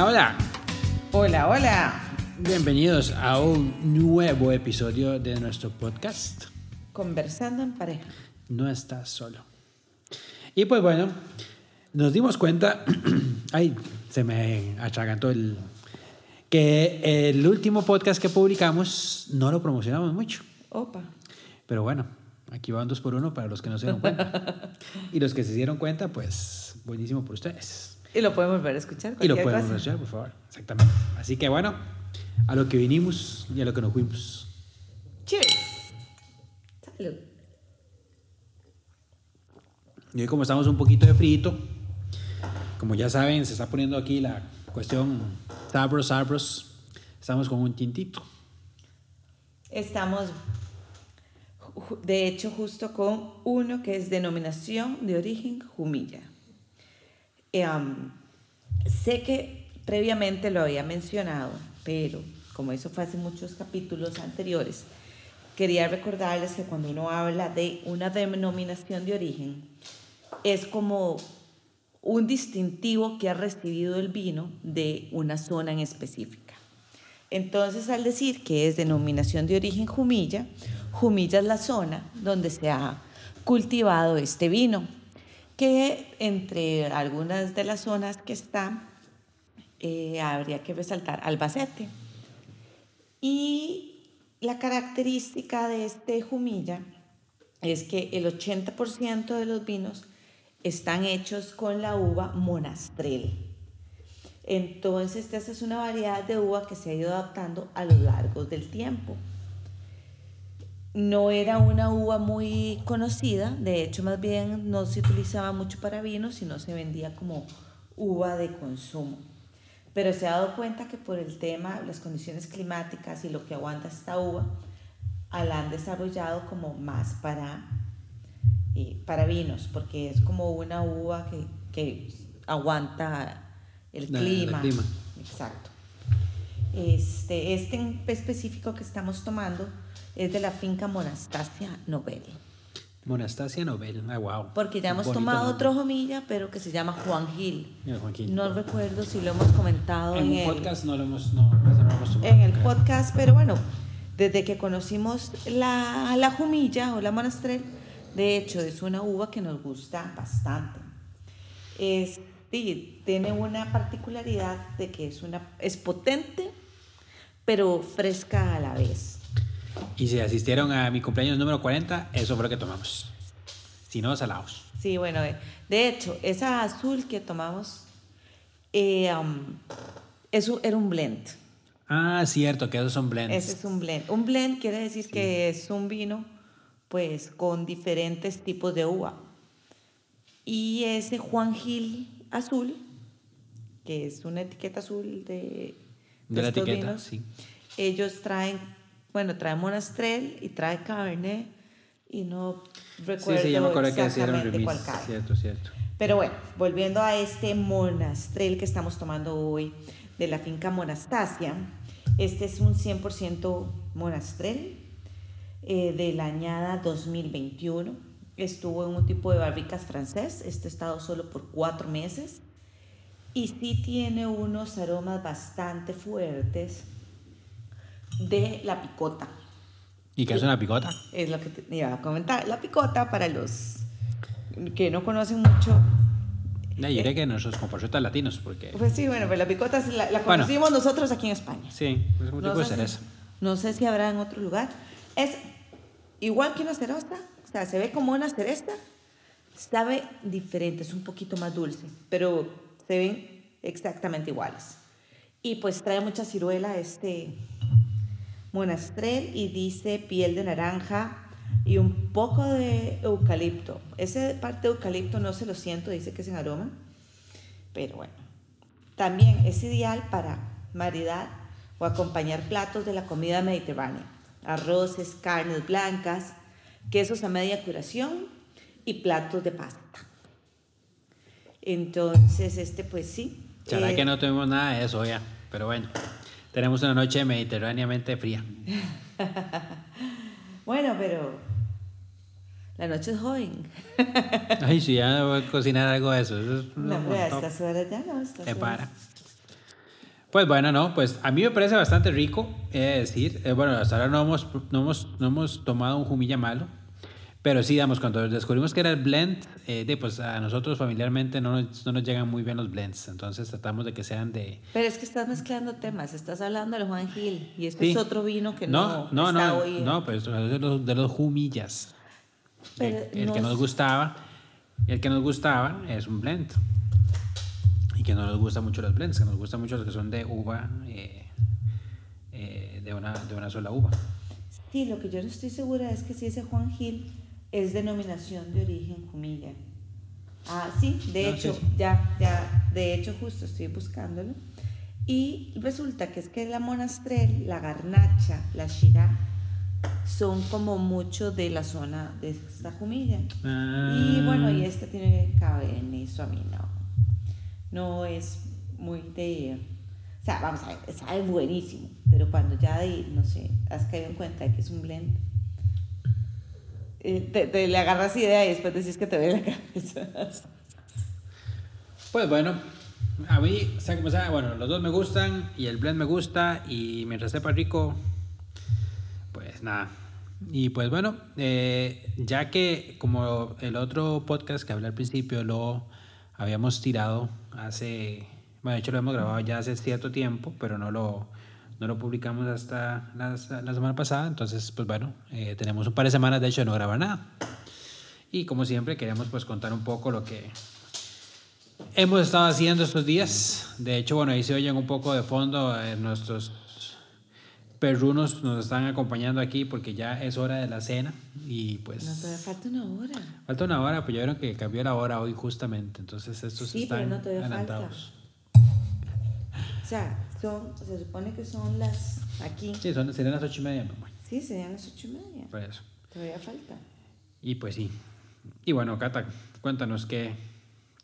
Hola, hola. Hola, hola. Bienvenidos a un nuevo episodio de nuestro podcast. Conversando en pareja. No estás solo. Y pues bueno, nos dimos cuenta, ay, se me atragantó el, que el último podcast que publicamos no lo promocionamos mucho. Opa. Pero bueno, aquí van dos por uno para los que no se dieron cuenta. y los que se dieron cuenta, pues buenísimo por ustedes. Y lo podemos ver a escuchar. Y lo cualquier podemos cosa. escuchar, por favor. Exactamente. Así que bueno, a lo que vinimos y a lo que nos fuimos. Cheers. Salud. Y hoy como estamos un poquito de frito, como ya saben, se está poniendo aquí la cuestión sabros, sabros. Estamos con un tintito. Estamos, de hecho, justo con uno que es denominación de origen Jumilla. Am, sé que previamente lo había mencionado, pero como eso fue hace muchos capítulos anteriores, quería recordarles que cuando uno habla de una denominación de origen, es como un distintivo que ha recibido el vino de una zona en específica. Entonces, al decir que es denominación de origen Jumilla, Jumilla es la zona donde se ha cultivado este vino, que entre algunas de las zonas que está, eh, habría que resaltar Albacete. Y la característica de este Jumilla es que el 80% de los vinos están hechos con la uva monastrel. Entonces, esta es una variedad de uva que se ha ido adaptando a lo largo del tiempo. No era una uva muy conocida, de hecho, más bien no se utilizaba mucho para vino, sino se vendía como uva de consumo. Pero se ha dado cuenta que por el tema, las condiciones climáticas y lo que aguanta esta uva, ah, la han desarrollado como más para, eh, para vinos, porque es como una uva que, que aguanta el La- el clima. clima. Exacto. Este, este en específico que estamos tomando es de la finca Monastasia Nobel. Monastasia Nobel. Ah, wow. Porque ya hemos Bonito tomado nombre. otro jomilla, pero que se llama Juan Gil. No recuerdo si lo hemos comentado en en, un el, podcast no lo hemos, no, no lo hemos tomado, en el creo. podcast, pero bueno, desde que conocimos la, la jumilla o la monastrel, de hecho es una uva que nos gusta bastante. Es, sí, tiene una particularidad de que es, una, es potente, pero fresca a la vez. Y si asistieron a mi cumpleaños número 40, eso fue lo que tomamos. Si no, salados. Sí, bueno, eh, de hecho, esa azul que tomamos eh, um, es un- era un blend. Ah, cierto, que esos son blends. Ese es un blend. Un blend quiere decir que es un vino, pues, con diferentes tipos de uva. Y ese Juan Gil azul, que es una etiqueta azul de, De la estos etiqueta, vinos, sí. ellos traen, bueno, traen monastrel y trae carne y no Sí, recuerdo sí, ya me acuerdo que exactamente cuál remix. carne. Cierto, cierto. Pero bueno, volviendo a este monastrel que estamos tomando hoy de la finca Monastasia, este es un 100% monastrel eh, de la añada 2021. Estuvo en un tipo de barricas francés, este ha estado solo por cuatro meses y sí tiene unos aromas bastante fuertes de la picota. ¿Y qué es una picota? Es lo que te iba a comentar. La picota, para los que no conocen mucho, Ya, yo diría que nuestros compatriotas latinos, porque... Pues sí, bueno, pues la picota la, la Bueno. conocimos nosotros aquí en España. Sí, es un tipo de sé cereza. si, no sé si habrá en otro lugar. Es igual que una cereza, o sea, se ve como una cereza, sabe diferente, es un poquito más dulce, pero se ven exactamente iguales. Y pues trae mucha ciruela este, monastrel y dice piel de naranja y un poco de eucalipto. Ese parte de eucalipto no se lo siento, dice que es en aroma, pero bueno. También es ideal para maridar o acompañar platos de la comida mediterránea, arroces, carnes blancas, quesos a media curación y platos de pasta. Entonces, este pues sí. Será eh, que no tuvimos nada de eso ya, pero bueno, tenemos una noche mediterráneamente fría. bueno, pero la noche es joven. Ay, sí, ya voy a cocinar algo de eso. eso es No, hombre, a estas horas ya no. Te para. Pues bueno, no, pues a mí me parece bastante rico, he de decir. Eh, bueno, hasta ahora no hemos, no, hemos, no hemos tomado un jumilla malo, pero sí, digamos, cuando descubrimos que era el blend, eh, de, pues a nosotros familiarmente no nos, no nos llegan muy bien los blends, entonces tratamos de que sean de... Pero es que estás mezclando temas. Estás hablando del Juan Gil y este Sí. es otro vino que no, no, no, está no, hoy. no, pues de los, de los jumillas. Pero el el que no nos gustaba, el que nos gustaba es un blend. Y que no nos gustan mucho los blends, que nos gustan mucho los que son de uva, eh, eh, de, una, de una sola uva. Sí, lo que yo no estoy segura es que si ese Juan Gil es denominación de origen Jumilla. Ah, sí, de No, hecho, sí, sí. ya, ya, de hecho justo estoy buscándolo. Y resulta que es que la monastrel, la garnacha, la shirá, son como mucho de la zona de esta Jumilla. Y bueno, y este tiene cabernet y a mí no. No es muy de... O sea, vamos a ver, sabe buenísimo, pero cuando ya de, no sé, has caído en cuenta de que es un blend, te, le agarras idea y después decís que te ve la cabeza. Pues bueno, a mí, sea como sea, bueno, los dos me gustan y el blend me gusta y mientras sepa rico, pues nada. Y pues bueno, eh, ya que como el otro podcast que hablé al principio lo habíamos tirado hace, bueno, de hecho lo hemos grabado ya hace cierto tiempo, pero no lo, no lo publicamos hasta la, la semana pasada, entonces pues bueno, eh, tenemos un par de semanas de hecho de no grabar nada. Y como siempre queremos pues contar un poco lo que hemos estado haciendo estos días. De hecho, bueno, ahí se oyen un poco de fondo eh, nuestros perrunos nos están acompañando aquí porque ya es hora de la cena y pues No, todavía falta una hora. falta una hora, pues ya vieron que cambió la hora hoy justamente, entonces estos Sí, pero están no, todavía adelantados. O sea, son, se supone que son las, aquí, Sí, son, serían las ocho y media, mamá, sí, serían las ocho y media. por eso. Todavía falta. Y pues sí. Y bueno, Cata, cuéntanos qué,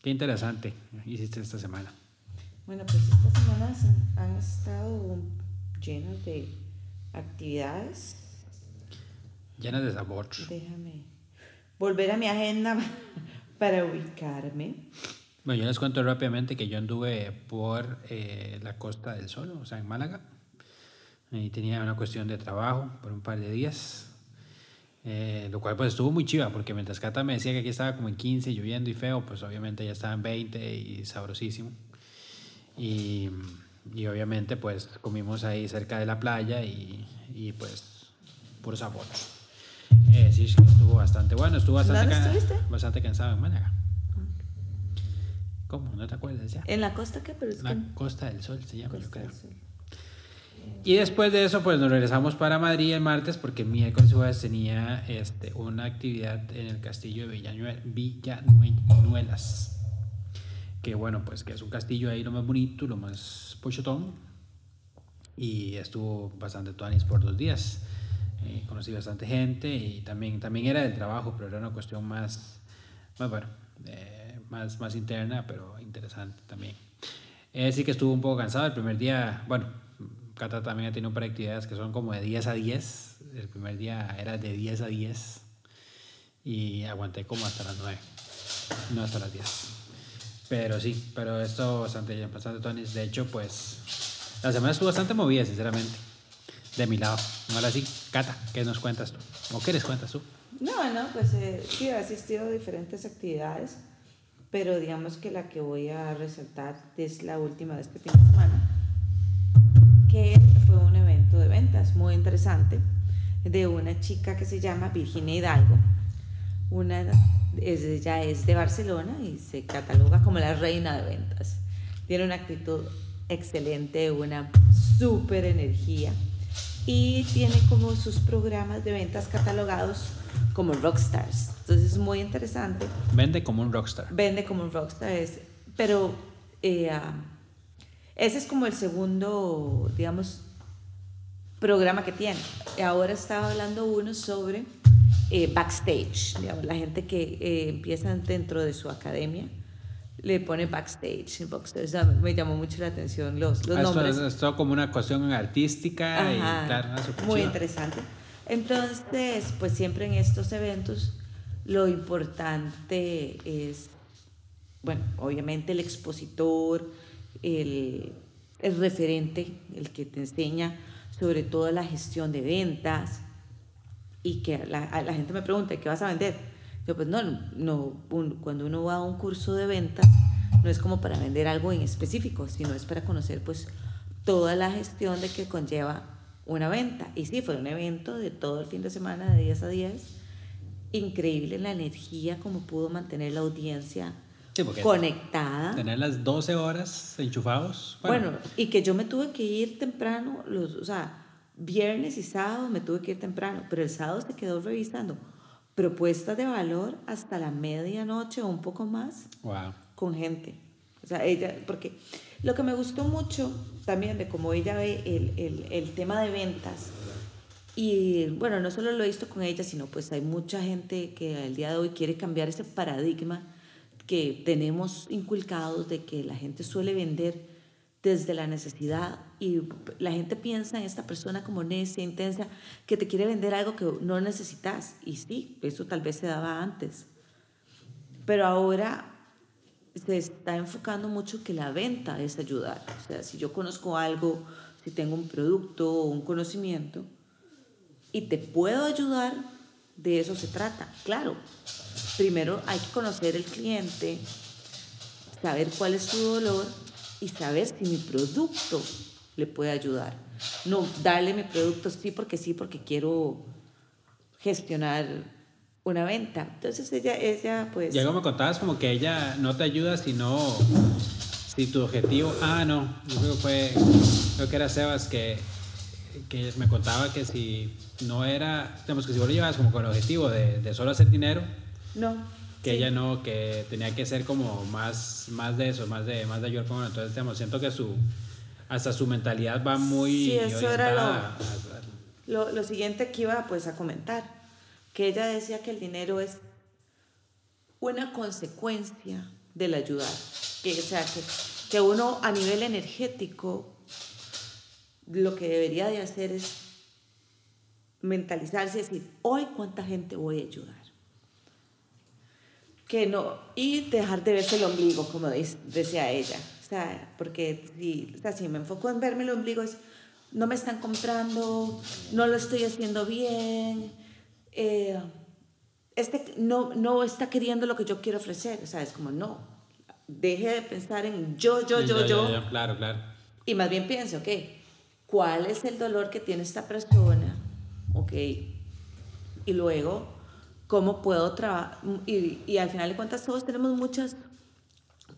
qué interesante hiciste esta semana. Bueno, pues estas semanas han, han estado llenas de actividades. Llenas de sabor. Déjame volver a mi agenda para ubicarme. Bueno, yo les cuento rápidamente que yo anduve por eh, la Costa del Sol, o sea, en Málaga. Y tenía una cuestión de trabajo por un par de días. Eh, lo cual pues estuvo muy chiva, porque mientras Cata me decía que aquí estaba como en 15, lloviendo y feo, pues obviamente ya estaba en 20 y sabrosísimo. Y, y obviamente pues comimos ahí cerca de la playa y, y pues puro sabor. Eh, sí, estuvo bastante bueno, estuvo bastante, ¿Dónde estuviste? bastante cansado en Málaga. ¿Cómo? ¿No te acuerdas ya? ¿En la costa qué? Pero es La que... Costa del Sol se llama, yo Costa creo. del Sol. Y después de eso, pues nos regresamos para Madrid el martes porque miércoles y jueves tenía este, una actividad en el castillo de Villanue- Villanuelas. Que bueno, pues que es un castillo ahí lo más bonito, lo más pochotón. Y estuvo bastante tuanis por dos días. Eh, conocí bastante gente y también, también era del trabajo, pero era una cuestión más, más bueno, eh, más, más interna, pero interesante también. Eh, sí que estuvo un poco cansado el primer día. Bueno, Cata también ha tenido un par de actividades que son como de 10 a 10. El primer día era de 10 a 10 y aguanté como hasta las 9, no hasta las 10. Pero sí, pero esto bastante, bastante tonis. De hecho, pues la semana estuvo bastante movida, sinceramente, de mi lado. Ahora sí, Cata, ¿qué nos cuentas tú? ¿O qué les cuentas tú? No, no, pues eh, sí, he asistido a diferentes actividades, pero digamos que la que voy a resaltar es la última de este fin de semana, que fue un evento de ventas muy interesante de una chica que se llama Virginia Hidalgo. Una, ella es de Barcelona y se cataloga como la reina de ventas. Tiene una actitud excelente, una súper energía y tiene como sus programas de ventas catalogados como rockstars. Entonces es muy interesante. Vende como un rockstar. Vende como un rockstar, es, pero eh, ah, ese es como el segundo, digamos, programa que tiene. Ahora estaba hablando uno sobre eh, backstage, digamos, la gente que eh, empieza dentro de su academia le pone backstage, backstage. O sea, me llamó mucho la atención los, los Ah, esto nombres. es todo como una cuestión artística y Ajá, claro, una super muy interesante. Entonces, pues siempre en estos eventos lo importante es, bueno, obviamente el expositor, el, referente, el que te enseña sobre todo la gestión de ventas y que la, la gente me pregunta, ¿qué vas a vender? Yo pues no, no un- cuando uno va a un curso de ventas no es como para vender algo en específico, sino es para conocer pues toda la gestión de que conlleva una venta. Y sí, fue un evento de todo el fin de semana, de 10 a 10. Increíble la energía, como pudo mantener la audiencia Sí, conectada. Tener las 12 horas enchufados. Bueno, y que yo me tuve que ir temprano, los, o sea, viernes y sábado me tuve que ir temprano, pero el sábado se quedó revisando propuestas de valor hasta la medianoche o un poco más wow. con gente. O sea, ella, porque lo que me gustó mucho también de cómo ella ve el, el, tema de ventas, y bueno, no solo lo he visto con ella, sino pues hay mucha gente que al día de hoy quiere cambiar ese paradigma que tenemos inculcados de que la gente suele vender desde la necesidad y la gente piensa en esta persona como necia, intensa, que te quiere vender algo que no necesitas. Y sí, eso tal vez se daba antes. Pero ahora se está enfocando mucho que la venta es ayudar. O sea, si yo conozco algo, si tengo un producto o un conocimiento y te puedo ayudar, de eso se trata. Claro, primero hay que conocer el cliente, saber cuál es su dolor y saber si mi producto le puede ayudar. No darle mi producto sí porque sí, porque quiero gestionar una venta. Entonces ella, ella pues... Y algo me contabas como que ella no te ayuda sino si tu objetivo... Ah, no, yo creo que fue... Creo que era Sebas que, que me contaba que si no era... Digamos que si vos lo llevabas como con el objetivo de, de solo hacer dinero, No. que sí. ella no, que tenía que ser como más, más de eso, más de, más de ayudar con uno. Entonces, digamos, siento que su... Hasta su mentalidad va muy... Sí, eso era lo- orientada a- a- Lo, lo siguiente que iba pues a comentar, que ella decía que el dinero es una consecuencia del ayudar. Que, o sea, que, uno a nivel energético lo que debería de hacer es mentalizarse y decir, hoy cuánta gente voy a ayudar. Que no, y dejar de verse el ombligo, como decía ella. O sea, porque si, o sea, si me enfoco en verme el ombligo es, no me están comprando, no lo estoy haciendo bien, eh, este no, no está queriendo lo que yo quiero ofrecer. O sea, es como, no, deje de pensar en yo, yo, yo, yo, Claro, claro. y más bien pienso, ok, ¿cuál es el dolor que tiene esta persona? Ok, y luego, ¿cómo puedo trabajar? Y, y al final de cuentas todos tenemos muchas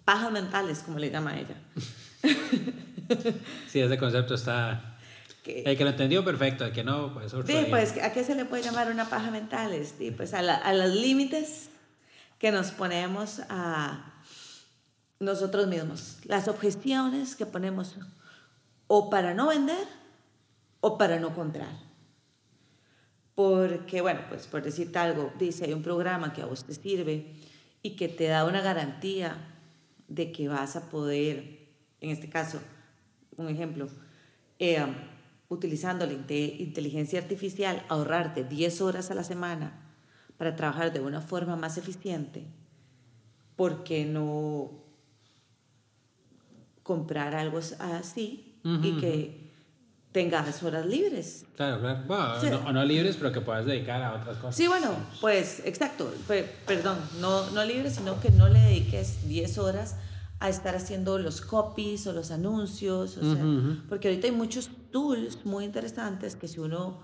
pajas mentales, como le llama ella. Sí, ese concepto está... Que, El que lo entendió, perfecto. El que no, pues Sí, pues, ¿a qué se le puede llamar una paja mental? Sí, pues a, la- a los límites que nos ponemos a nosotros mismos, las objeciones que ponemos o para no vender o para no comprar. Porque, bueno, pues por decirte algo, dice, hay un programa que a vos te sirve y que te da una garantía de que vas a poder, en este caso, un ejemplo, eh, utilizando la inte- inteligencia artificial, ahorrarte 10 horas a la semana para trabajar de una forma más eficiente, ¿por qué no comprar algo así y Ujú, que tengas horas libres? Claro, claro. Bueno, Sí. no, o no libres, pero que puedas dedicar a otras cosas. Sí, bueno, pues exacto, pe- perdón, no, no libre, sino que no le dediques 10 horas a estar haciendo los copies o los anuncios, o sea, porque ahorita hay muchos tools muy interesantes que si uno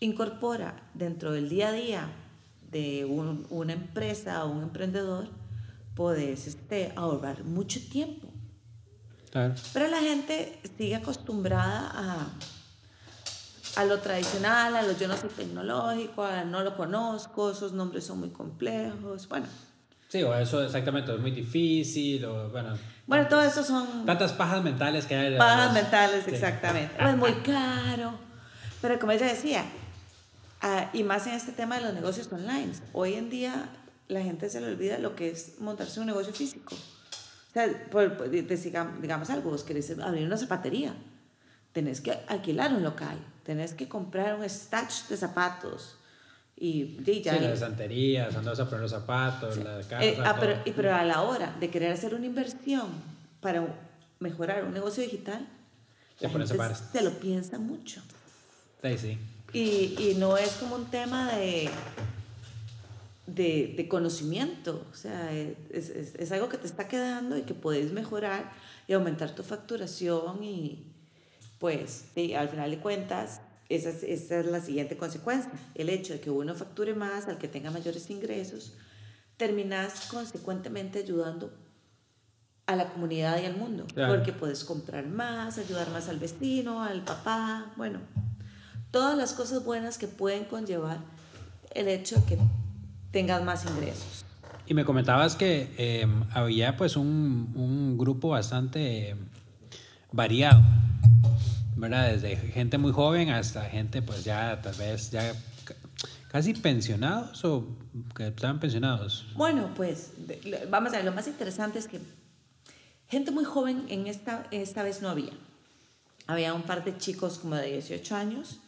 incorpora dentro del día a día de un- una empresa o un emprendedor, puedes este, ahorrar mucho tiempo. Claro. Pero la gente sigue acostumbrada a, a lo tradicional, a lo yo no soy tecnológico, a no lo conozco, esos nombres son muy complejos, bueno. Sí, o eso exactamente, es muy difícil, o bueno. Bueno, todo eso son... Tantas pajas mentales que hay. Pajas mentales, exactamente. es muy caro. Pero como ella decía, ah, y más en este tema de los negocios online, hoy en día la gente se le olvida lo que es montarse un negocio físico. O sea, por, digamos algo, vos querés abrir una zapatería, tenés que alquilar un local, tenés que comprar un stash de zapatos. Y, y ya, sí, las santerías, andas a poner los zapatos, la casa. Eh, ah, pero, y, pero a la hora de querer hacer una inversión para mejorar un negocio digital, la gente se lo piensa mucho. Sí, sí. Y, y no es como un tema de, de, de conocimiento, o sea, es, es, es, algo que te está quedando y que puedes mejorar y aumentar tu facturación y pues al final de cuentas esa es, esa es la siguiente consecuencia, el hecho de que uno facture más al que tenga mayores ingresos, terminas consecuentemente ayudando a la comunidad y al mundo, porque puedes comprar más, ayudar más al vecino, al papá, bueno, todas las cosas buenas que pueden conllevar el hecho de que tengas más ingresos. Y me comentabas que eh, había pues un, un, grupo bastante variado, ¿verdad? Desde gente muy joven hasta gente pues ya tal vez ya casi pensionados o que estaban pensionados. Bueno, pues vamos a ver, lo más interesante es que gente muy joven en esta, esta vez no había. Había un par de chicos como de 18 años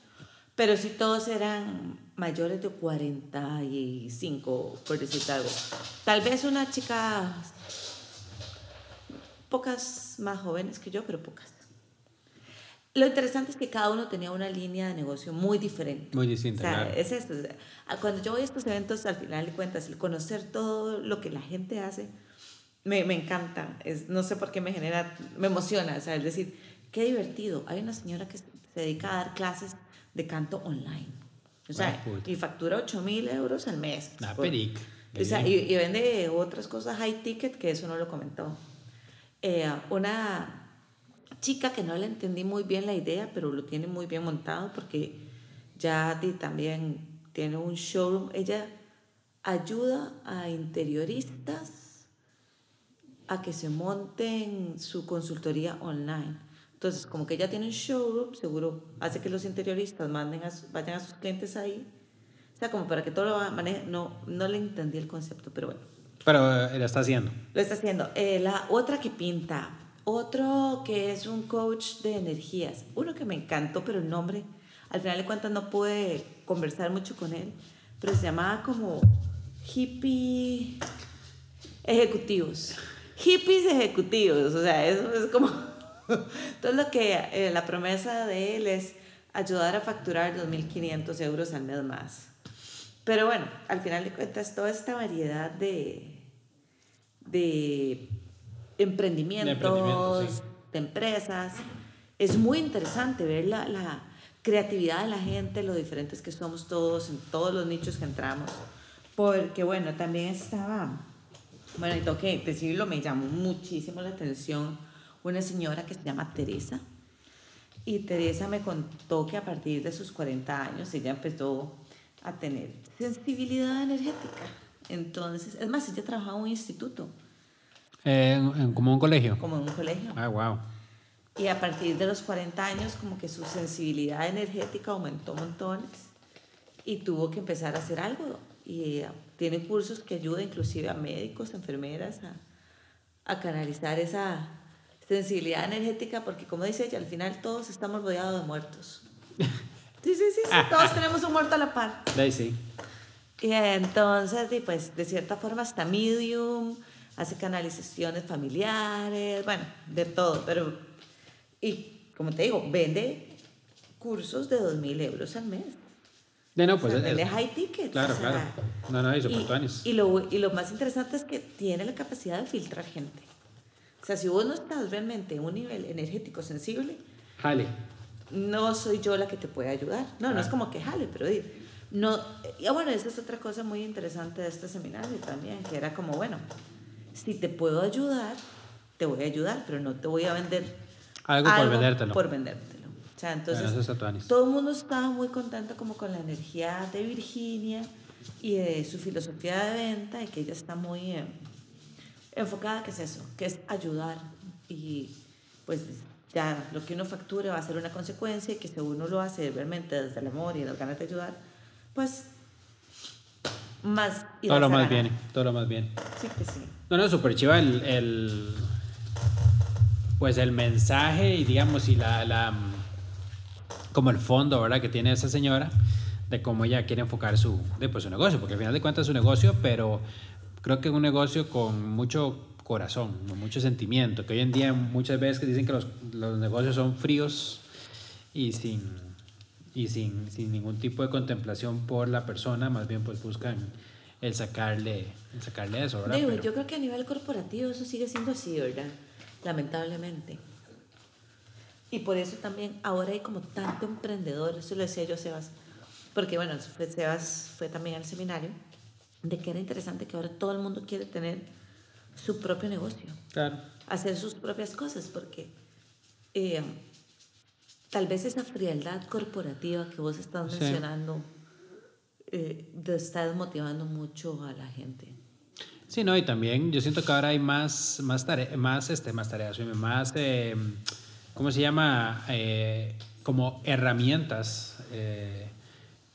pero si todos eran mayores de 45, por decirte algo. Tal vez una chica, pocas más jóvenes que yo, pero pocas. Lo interesante es que cada uno tenía una línea de negocio muy diferente. Muy distinta. O sea, es esto. Cuando yo voy a estos eventos, al final de cuentas, el conocer todo lo que la gente hace, me, me encanta. Es, no sé por qué me genera, me emociona. O sea, es decir, qué divertido. Hay una señora que se dedica a dar clases de canto online. O sea, y factura 8 mil euros al mes. Ah, peric. O sea, y, y, vende otras cosas high ticket que eso no lo comentó. Eh, una chica que no le entendí muy bien la idea, pero lo tiene muy bien montado porque ya también tiene un showroom. Ella ayuda a interioristas a que se monten su consultoría online. Entonces, como que ella tiene un showroom, seguro hace que los interioristas manden a, vayan a sus clientes ahí. O sea, como para que todo lo maneje. No, no le entendí el concepto, pero bueno. Pero eh, lo está haciendo. Lo está haciendo. Eh, la otra que pinta. Otro que es un coach de energías. Uno que me encantó, pero el nombre, al final de cuentas no pude conversar mucho con él. Pero se llamaba como hippie ejecutivos. Hippies ejecutivos. O sea, eso es como Entonces lo que eh, la promesa de él es ayudar a facturar 2.500 euros al mes más. Pero bueno, al final de cuentas, toda esta variedad de, de emprendimientos, de, empresas, es muy interesante ver la, la, creatividad de la gente, lo diferentes que somos todos, en todos los nichos que entramos. Porque bueno, también estaba, bueno, y tengo que decirlo, me llamó muchísimo la atención una señora que se llama Teresa. Y Teresa me contó que a partir de sus 40 años ella empezó a tener sensibilidad energética. Entonces, es más, ella trabajaba en un instituto. En, ¿Como un colegio? Como en un colegio. Ah, wow. Y a partir de los 40 años, como que su sensibilidad energética aumentó montones y tuvo que empezar a hacer algo. Y tiene cursos que ayudan inclusive a médicos, enfermeras a, a canalizar esa, sensibilidad energética, porque como dice ella, al final todos estamos rodeados de muertos. Sí, sí, sí, todos tenemos un muerto a la par. Sí, sí. Y entonces, y pues, de cierta forma, hasta medium, hace canalizaciones familiares, bueno, de todo, pero, y como te digo, vende cursos de 2.000 euros al mes. De no, pues vende high tickets. Claro, claro. No, no, eso y, y, lo, y lo más interesante es que tiene la capacidad de filtrar gente. O sea, si vos no estás realmente en un nivel energético sensible, jale. No soy yo la que te puede ayudar. No, no es como que jale, pero no. Y bueno, esa es otra cosa muy interesante de este seminario también, que era como, bueno, si te puedo ayudar, te voy a ayudar, pero no te voy a vender algo, por vendértelo. Por vendértelo. O sea, entonces todo el mundo estaba muy contento como con la energía de Virginia y de su filosofía de venta y que ella está muy eh, enfocada, que es eso, que es ayudar y pues ya lo que uno facture va a ser una consecuencia y que si uno lo hace realmente desde el amor y las ganas de ayudar, pues más... Todo lo más ganar. bien, todo lo más bien. Sí, que sí. No, no, súper chiva el, el- Pues el mensaje y digamos, y la, la. Como el fondo, ¿verdad? Que tiene esa señora de cómo ella quiere enfocar su, de, pues, su negocio, porque al final de cuentas es un negocio, pero creo que es un negocio con mucho corazón, con mucho sentimiento, que hoy en día muchas veces que dicen que los, los negocios son fríos y sin y sin, sin ningún tipo de contemplación por la persona, más bien pues buscan el sacarle, el sacarle eso, ¿verdad? Digo, Pero- yo creo que a nivel corporativo eso sigue siendo así, ¿verdad? Lamentablemente. Y por eso también ahora hay como tanto emprendedor, eso lo decía yo a Sebas, porque bueno, Sebas fue también al seminario, de que era interesante que ahora todo el mundo quiere tener su propio negocio, Claro. hacer sus propias cosas, porque eh, tal vez esa frialdad corporativa que vos estás Sí. mencionando eh, está desmotivando mucho a la gente. Sí, no, y también yo siento que ahora hay más, más, tare- más, este, más tareas, más, eh, ¿cómo se llama? Eh, como herramientas eh,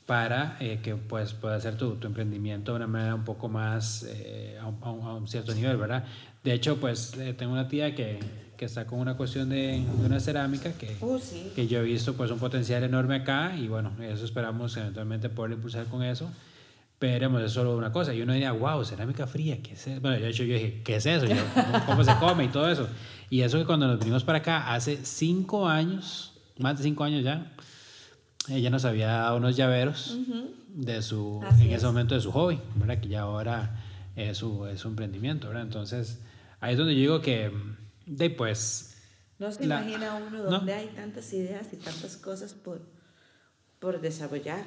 para eh, que pues, puedas hacer tu, tu emprendimiento de una manera un poco más eh, a, un, a un- cierto nivel, ¿verdad? De hecho, pues tengo una tía que, que está con una cuestión de, de una cerámica que, Uh, sí. que yo he visto pues un potencial enorme acá y bueno, eso esperamos eventualmente poder impulsar con eso. Pero es solo una cosa. Y uno diría, wow, cerámica fría, ¿qué es eso? Bueno, de hecho yo dije, ¿qué es eso? Yo, ¿cómo, cómo se come y todo eso? Y eso que cuando nos vinimos para acá hace cinco años, más de cinco años ya, ella nos había dado unos llaveros de su, Así en es. ese momento de su hobby, ¿verdad? Que ya ahora es su, es su emprendimiento, ¿verdad? Entonces, ahí es donde yo digo que, de pues, No se La- imagina uno ¿no? donde hay tantas ideas y tantas cosas por, por desarrollar.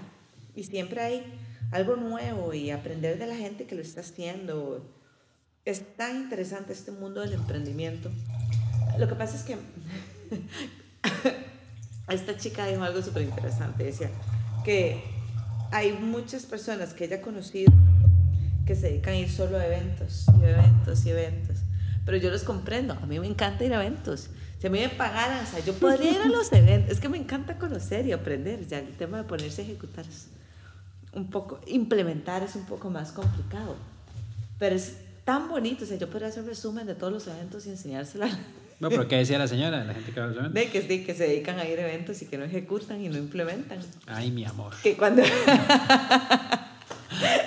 Y siempre hay algo nuevo y aprender de la gente que lo está haciendo. Es tan interesante este mundo del emprendimiento. Lo que pasa es que esta chica dijo algo súper interesante. Decía que hay muchas personas que ella ha conocido que se dedican a ir solo a eventos y eventos y eventos. Pero yo los comprendo. A mí me encanta ir a eventos. Si a mí me pagaran, o sea, yo podría ir a los eventos. Es que me encanta conocer y aprender. Ya el tema de ponerse a ejecutar es un poco, implementar es un poco más complicado. Pero es tan bonito. O sea, yo podría hacer resumen de todos los eventos y enseñárselo a la bueno, pero ¿qué decía la señora, la gente que va a los eventos? de que, sí, que se dedican a ir a eventos y que no ejecutan y no implementan. Ay, mi amor. Que cuando,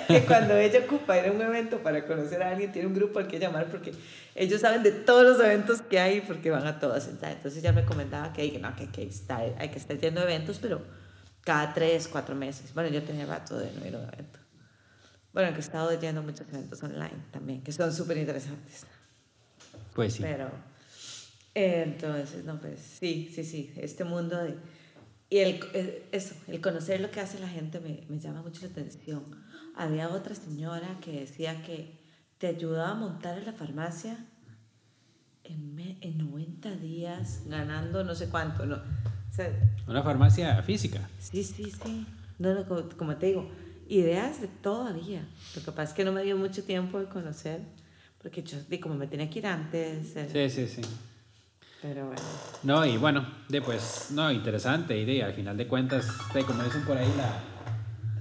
que cuando ella ocupa ir a un evento para conocer a alguien, tiene un grupo al que llamar porque ellos saben de todos los eventos que hay porque van a todos. Entonces ella me comentaba que, no, que, que está, hay que estar yendo a eventos, pero cada tres, cuatro meses. Bueno, yo tenía rato de no ir a un evento. Bueno, que he estado yendo a muchos eventos online también, que son súper interesantes. Pues sí. Pero, eh, entonces, no, pues sí, sí, sí, este mundo de... Y el, eh, eso, el conocer lo que hace la gente me, me llama mucho la atención. Había otra señora que decía que te ayudaba a montar en la farmacia en, en 90 días, ganando no sé cuánto, ¿no? O sea, Una farmacia física. sí, sí, sí. No, no, como, como te digo, ideas de todavía. Lo que pasa es que no me dio mucho tiempo de conocer, porque yo, como me tenía que ir antes, eh, Sí, sí, sí. pero bueno. No, y bueno, de pues, no, interesante. Y de, al final de cuentas, de, como dicen por ahí, la,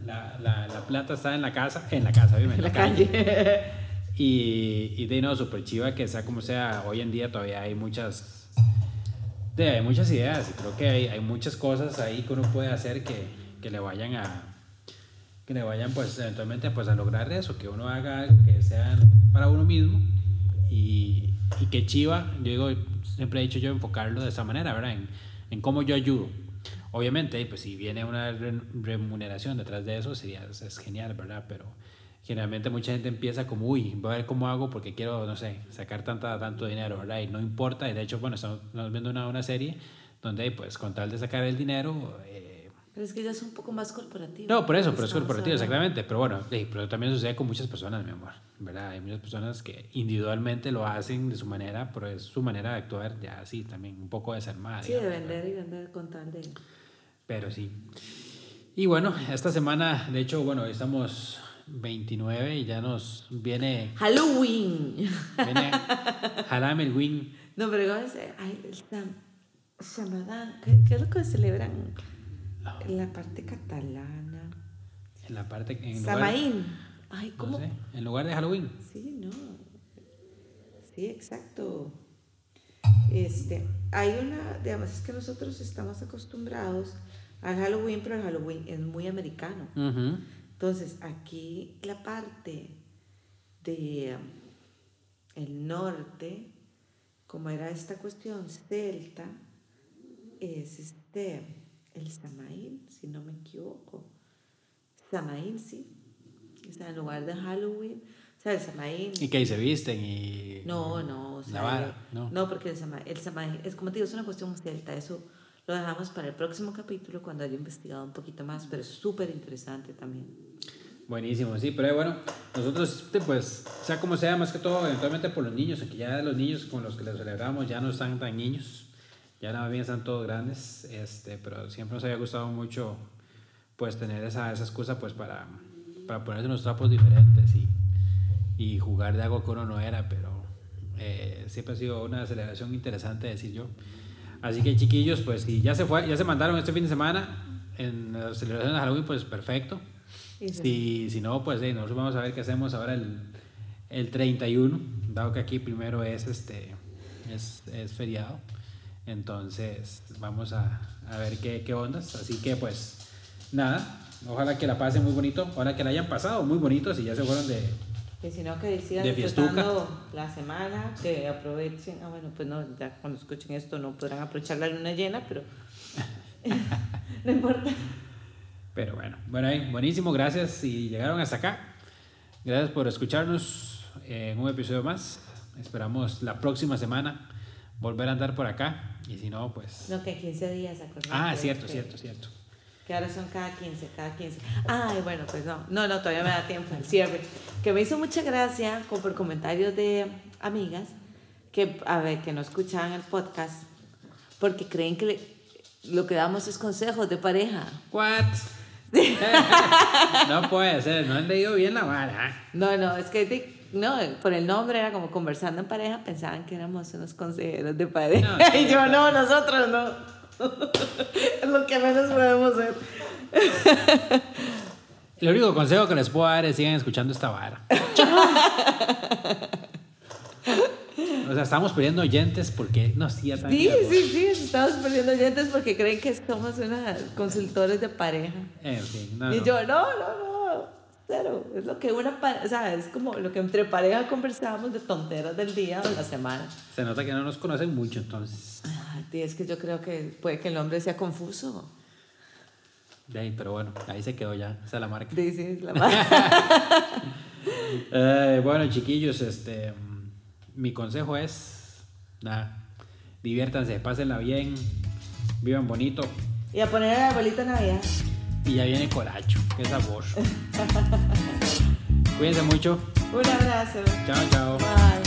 la, la, la plata está en la casa, en la casa, en la calle. calle. Y, y de no, súper chiva que sea como sea, hoy en día todavía hay muchas, de, hay muchas ideas y creo que hay, hay muchas cosas ahí que uno puede hacer que, que le vayan a, que le vayan pues eventualmente pues a lograr eso, que uno haga algo que sea para uno mismo y, y que chiva, yo digo, siempre he dicho yo enfocarlo de esa manera, ¿verdad? En, en cómo yo ayudo. Obviamente, pues si viene una re- remuneración detrás de eso, sería, es, genial, ¿verdad? Pero generalmente mucha gente empieza como, uy, voy a ver cómo hago porque quiero, no sé, sacar tanta, tanto dinero, ¿verdad? Y no importa, y de hecho, bueno, estamos, viendo una, una serie donde, pues, con tal de sacar el dinero, eh, Pero es que ya es un poco más corporativo. No, por eso, pero es corporativo, exactamente. Pero bueno, sí, pero también sucede con muchas personas, mi amor. ¿Verdad? Hay muchas personas que individualmente lo hacen de su manera, pero es su manera de actuar ya así, también un poco desarmada. Sí, de digamos, vender y vender con tal de... Pero sí. Y bueno, esta semana, de hecho, bueno, estamos 29 y ya nos viene, Halloween. viene Haram el Win. No, pero ¿cómo se Ay, el. ¿Qué, es lo que celebran en la parte catalana? En la parte. En lugar. Ay, no ¿cómo? sé, en lugar de Halloween. Sí, no. Sí, exacto. Este, hay una, digamos, es que nosotros estamos acostumbrados al Halloween, pero el Halloween es muy americano. Entonces, aquí la parte de um, el norte, como era esta cuestión celta, es este, el Samaín, si no me equivoco. Samaín, sí. O sea, en lugar de Halloween, o sea, el Samaín. Y que ahí se visten y. No, no, o sea, La vara, no. no, porque el Samaín, el Samaín- es como te digo, es una cuestión celta, eso lo dejamos para el próximo capítulo cuando haya investigado un poquito más, pero es súper interesante también. Buenísimo, sí, pero bueno, nosotros, este, pues, sea como sea, más que todo, eventualmente por los niños, aunque ya los niños con los que los celebramos ya no están tan niños, ya nada bien están todos grandes, este, pero siempre nos había gustado mucho, pues, tener esa, esa excusa, pues, para, para ponerse unos trapos diferentes y, y jugar de algo que uno no era, pero eh, siempre ha sido una celebración interesante, decir yo. Así que, chiquillos, pues, si ya se fue, ya se mandaron este fin de semana en la celebración de Halloween, pues, perfecto. Y se- Si, si no, pues eh, nosotros vamos a ver qué hacemos ahora el, el 31, dado que aquí primero es, este, es, es feriado. Entonces vamos a, a ver qué, qué ondas. Así que pues nada, ojalá que la pasen muy bonito, ojalá que la hayan pasado muy bonito si ya se fueron de... Que si no, que sigan disfrutando la semana, que aprovechen. Ah, bueno, pues no, ya cuando escuchen esto no podrán aprovechar la luna llena, pero no importa. Pero bueno, bueno, ahí, buenísimo, gracias si llegaron hasta acá. Gracias por escucharnos en un episodio más. Esperamos la próxima semana volver a andar por acá. Y si no, pues... No, que 15 días, acordate. Ah, cierto, que- cierto, cierto. Que ahora son cada 15, cada 15. Ay, bueno, pues no, no, no, todavía me da tiempo el cierre. Que me hizo mucha gracia por comentarios de amigas que, a ver, que no escuchaban el podcast porque creen que le- lo que damos es consejos de pareja. What? no puede ser, no han leído bien la vara. No, no, es que no, por el nombre era como conversando en pareja, pensaban que éramos unos consejeros de pareja. No, y yo, no, nosotros no. es lo que menos podemos ser. El único consejo que les puedo dar es sigan escuchando esta vara. o sea, estamos perdiendo oyentes porque no sí, ya Sí, sí, sí, estamos perdiendo oyentes porque creen que somos unas consultores de pareja. En fin, no, y no. yo, no, no, no, cero. Es lo que una pareja, o sea, es como lo que entre pareja conversamos de tonteras del día o de la semana. Se nota que no nos conocen mucho entonces. Ay, es que yo creo que puede que el hombre sea confuso. De ahí, pero bueno, ahí se quedó ya, esa es la marca. Dice la madre. Eh, bueno, chiquillos, este, mi consejo es, nada, diviértanse, pásenla bien, vivan bonito y a poner el arbolito de Navidad. Y ya viene colacho, qué sabor. Cuídense mucho, Un abrazo. chao, chao. Bye.